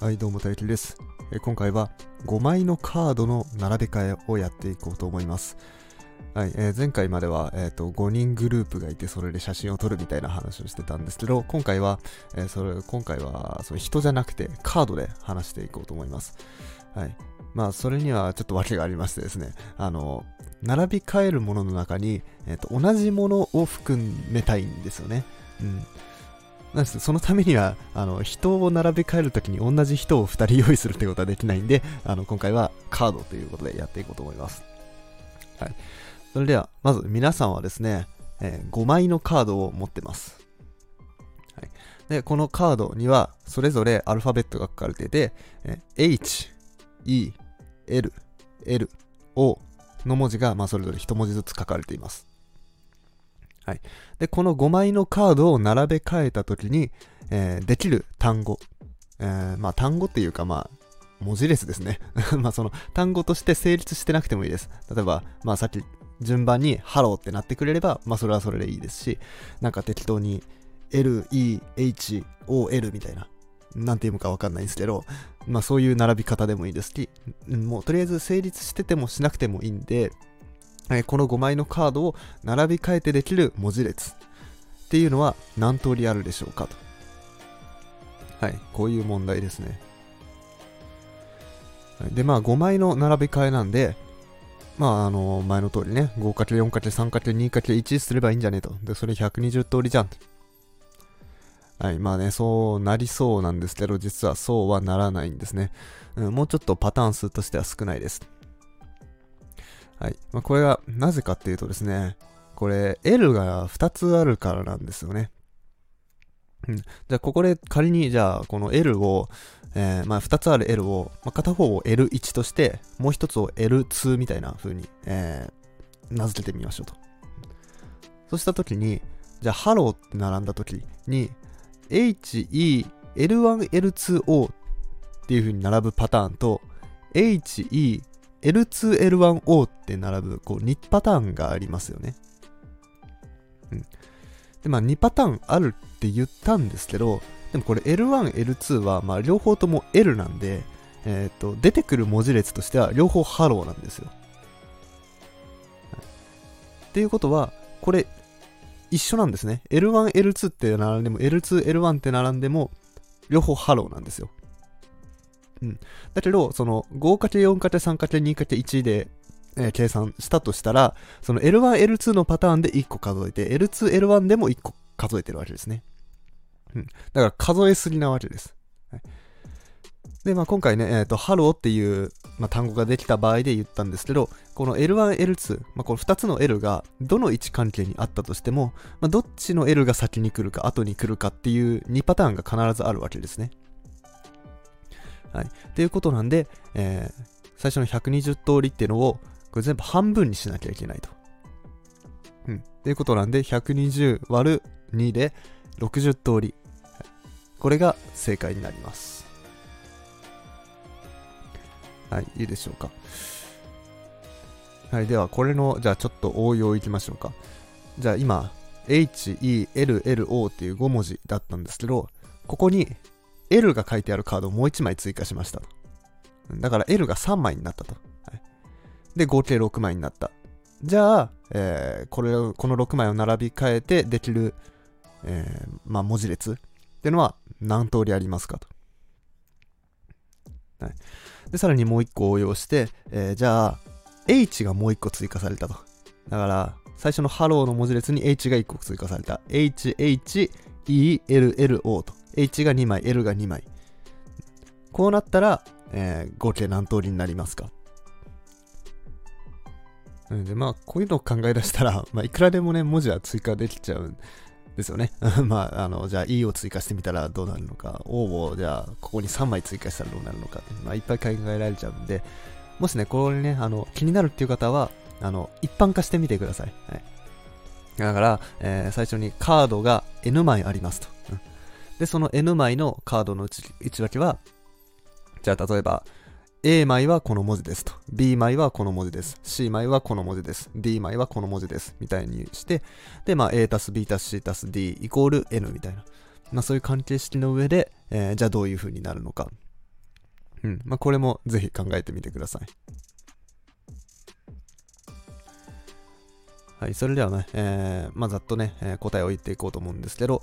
はい、どうも、大輝です。今回は5枚のカードの並べ替えをやっていこうと思います。はい、えー前回までは、えー5人グループがいて、それで写真を撮るみたいな話をしてたんですけど、今回は、えーそれ今回はその人じゃなくてカードで話していこうと思います。はい。まあ、それにはちょっと訳がありましてですね、あの、並び替えるものの中に、えーと同じものを含めたいんですよね。うん。なんですそのためにはあの人を並べ替えるときに同じ人を2人用意するってことはできないんであの今回はカードということでやっていこうと思います。はい、それではまず皆さんはですね、えー5枚のカードを持ってます。はい、でこのカードにはそれぞれアルファベットが書かれていて、えー H、E、L、L、O の文字が、まあ、それぞれ1文字ずつ書かれています。はい、でこの5枚のカードを並べ替えたときに、えーできる単語、えーまあ単語っていうかまあ文字列ですね。まあその単語として成立してなくてもいいです。例えばまあさっき順番にハローってなってくれればまあそれはそれでいいですしなんか適当に LEHOL みたいななんて読むかわかんないんですけどまあそういう並び方でもいいですしもうとりあえず成立しててもしなくてもいいんでえこの5枚のカードを並び替えてできる文字列っていうのは何通りあるでしょうかと。はい、こういう問題ですね。で、まあ5枚の並び替えなんで、まああの前の通りね、5×4×3×2×1 すればいいんじゃねえと。で、それ120通りじゃん。はい、まあね、そうなりそうなんですけど、実はそうはならないんですね。うん、もうちょっとパターン数としては少ないです。はい。まあ、これがなぜかっていうとですね、これ L が2つあるからなんですよね。うん。じゃあここで仮にじゃあこの L を、えーまあ2つある L を、まあ、片方を L1 として、もう一つを L2 みたいな風に、えー名付けてみましょうと。そうしたときに、じゃあハローって並んだときに、HE、L1、L2O っていう風に並ぶパターンと、H, E, L2L1O って並ぶこう2パターンがありますよね。うん。で、まあ2パターンあるって言ったんですけど、でもこれ L1、L2 はまあ両方とも L なんで、えっ、と、出てくる文字列としては両方ハローなんですよ。っていうことは、これ一緒なんですね。L1、L2 って並んでも、L2、L1 って並んでも、両方ハローなんですよ。うんだけど、その 5×4×3×2×1 で、えー計算したとしたら、その L1、L2 のパターンで1個数えて、L2、L1 でも1個数えてるわけですね。うん。だから数えすぎなわけです。はいで、まあ今回ね、えっ、と、ハローっていう、まあ、単語ができた場合で言ったんですけど、この L1、L2、まあ、この2つの L がどの位置関係にあったとしても、まあ、どっちの L が先に来るか後に来るかっていう2パターンが必ずあるわけですね。はい。っていうことなんで、えー最初の120通りっていうのを、これ全部半分にしなきゃいけないと。うん。っていうことなんで、120割る2で60通り。はいこれが正解になります。はい、いいでしょうか。はい、では、これの、じゃあちょっと応用いきましょうか。じゃあ今、H, E, L, L, O っていう5文字だったんですけど、ここに L が書いてあるカードをもう1枚追加しました。だから L が3枚になったと。はい、で、合計6枚になった。じゃあ、えーこれを、この6枚を並び替えてできる、えーまあ、文字列っていうのは何通りありますかと。はい。で、さらにもう1個応用して、えーじゃあ、H がもう1個追加されたと。だから、最初のハローの文字列に H が1個追加された。H, H, E, L, L, O と。H が2枚、L が2枚。こうなったら、えー合計何通りになりますか？うんで、まあ、こういうのを考え出したら、まあ、いくらでもね、文字は追加できちゃうんですよね。まあ、あの、じゃあ E を追加してみたらどうなるのか、O をじゃあ、ここに3枚追加したらどうなるのか、まあ、いっぱい考えられちゃうんで、もしね、これね、あの、気になるっていう方は、あの、一般化してみてください。はい。だから、えー最初にカードが N 枚ありますと。うんで、その N 枚のカードの内訳は、じゃあ例えば、A 枚はこの文字ですと。B 枚はこの文字です。C 枚はこの文字です。D 枚はこの文字です。みたいにして、で、まあ A たす B たす C たす D イコール N みたいな。まあそういう関係式の上で、えーじゃあどういう風になるのか。うん。まあ、これもぜひ考えてみてください。はい、それではね、えー、まあ、ざっとね、えー、答えを言っていこうと思うんですけど、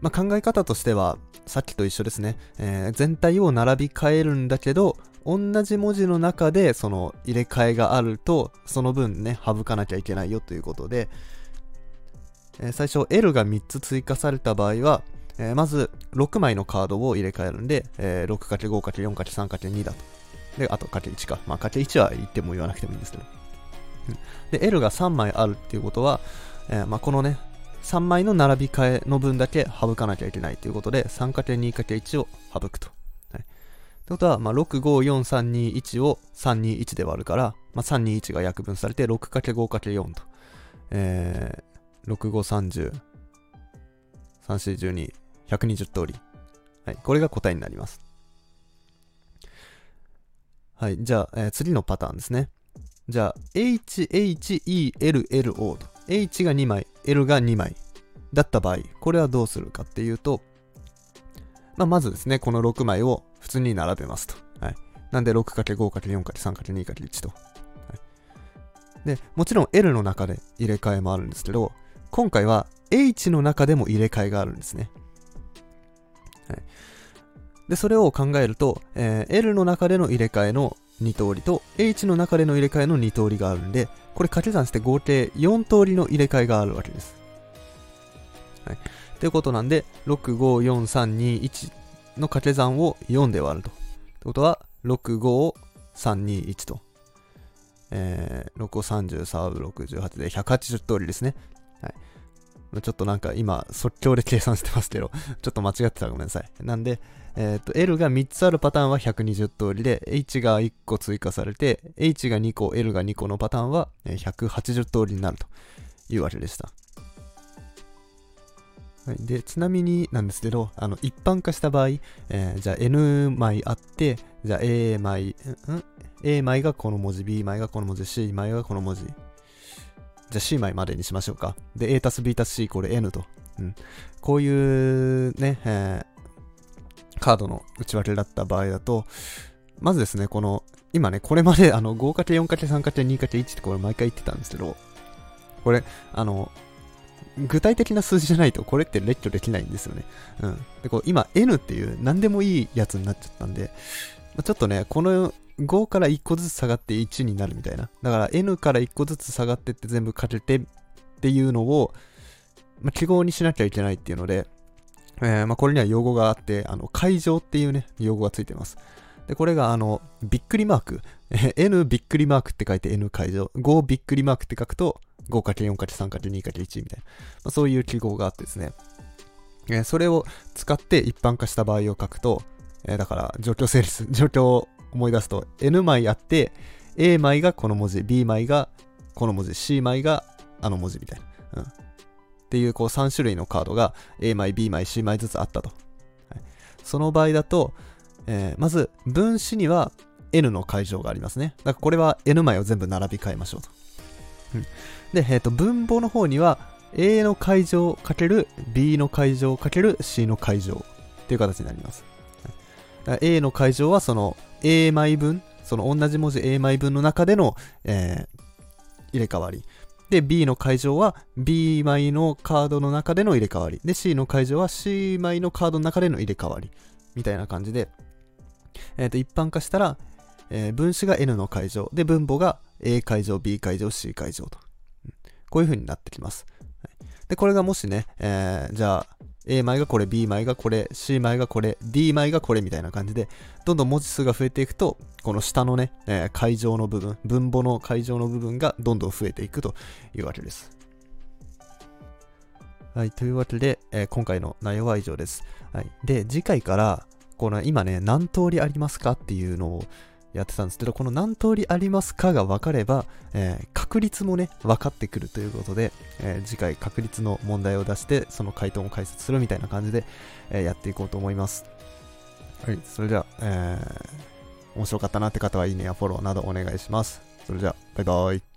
まあ、考え方としては、さっきと一緒ですね、えー、全体を並び替えるんだけど、同じ文字の中でその入れ替えがあると、その分ね、省かなきゃいけないよということで、え、最初 L が3つ追加された場合は、え、まず6枚のカードを入れ替えるんで、えー、6×5×4×3×2 だと。で、あと ×1 か。まあ、×1 は言っても言わなくてもいいんですけど。で、L が3枚あるっていうことは、えー、まあ、このね、3枚の並び替えの分だけ省かなきゃいけないということで、3×2×1 を省くと。はい。ってことは、まあ、6、5、4、3、2、1を3、2、1で割るから、まあ、3、2、1が約分されて、6×5×4 と。えー、6、5、30、3、4、12、120通り。はい。これが答えになります。はい。じゃあ、えー、次のパターンですね。じゃあ、H、H、E、L、L、O と。H が2枚、L が2枚だった場合、これはどうするかっていうと、まあ、まずですね、この6枚を普通に並べますと。はい。なんで 6×5×4×3×2×1 と。はい。で、もちろん L の中で入れ替えもあるんですけど、今回は H の中でも入れ替えがあるんですね。はい。で、それを考えると、えー、L の中での入れ替えの2通りと H の中での入れ替えの2通りがあるんで、これ掛け算して合計4通りの入れ替えがあるわけです。はい。ということなんで、6、5、4、3、2、1の掛け算を4で割ると。ってことは、6、5、3、2、1と。えー、6、5、33、68で180通りですね。はい。ちょっとなんか今、即興で計算してますけど、ちょっと間違ってたらごめんなさい。なんで、えっ、ー、と、L が3つあるパターンは120通りで、H が1個追加されて、H が2個、L が2個のパターンは180通りになるというわけでした。はい、で、ちなみになんですけど、あの、一般化した場合、えー、じゃあ N 枚あって、じゃあ A 枚、ん？A 枚がこの文字、B 枚がこの文字、C 枚がこの文字、じゃあ C 枚までにしましょうか。で、A たす B たす C これ N と。うん。こういうね、えー、カードの内訳だった場合だと、まずですね、この、今ね、これまであの 5×4×3×2×1 ってこれ毎回言ってたんですけど、これ、あの、具体的な数字じゃないとこれって列挙できないんですよね。うん。で、こう今 N っていう何でもいいやつになっちゃったんで、ま、ちょっとね、この5から1個ずつ下がって1になるみたいな。だから N から1個ずつ下がってって全部かけてっていうのを、まあ、記号にしなきゃいけないっていうので、えー、まあ、これには用語があって、あの、会場っていうね、用語がついてます。で、これがあの、びっくりマーク。N びっくりマークって書いて N 会場。5びっくりマークって書くと 5×4×3×2×1 みたいな。まあ、そういう記号があってですね。えー、それを使って一般化した場合を書くと、えー、だから状況整理、状況思い出すと N 枚あって、A 枚がこの文字、B 枚がこの文字、C 枚があの文字みたいな。うん。っていうこう3種類のカードが A 枚、B 枚、C 枚ずつあったと。はい、その場合だと、えー、まず分子には N の解乗がありますね。だからこれは N 枚を全部並び替えましょうと。うん、で、え、ー、と、分母の方には A の解乗かける B の解乗かける C の解乗っていう形になります。A の解乗はその A 枚分、その同じ文字 A 枚分の中での、えー、入れ替わり。で、B の解乗は B 枚のカードの中での入れ替わり。で、C の解乗は C 枚のカードの中での入れ替わり。みたいな感じで、えっ、ー、と、一般化したら、えー、分子が N の解乗。で、分母が A 解乗、B 解乗、C 解乗と。こういう風になってきます。で、これがもしね、えー、じゃあ、A 枚がこれ、B 枚がこれ、C 枚がこれ、D 枚がこれみたいな感じで、どんどん文字数が増えていくと、この下のね、えー、会場の部分、分母の会場の部分がどんどん増えていくというわけです。はい、というわけで、えー、今回の内容は以上です。はい、で、次回から、この今ね、何通りありますかっていうのをやってたんですけど、この何通りありますかが分かれば、えー、確率もね、分かってくるということで、えー、次回確率の問題を出して、その回答も解説するみたいな感じで、えー、やっていこうと思います。はい、それでは、えー、面白かったなって方はいいねやフォローなどお願いします。それじゃあ、バイバイ。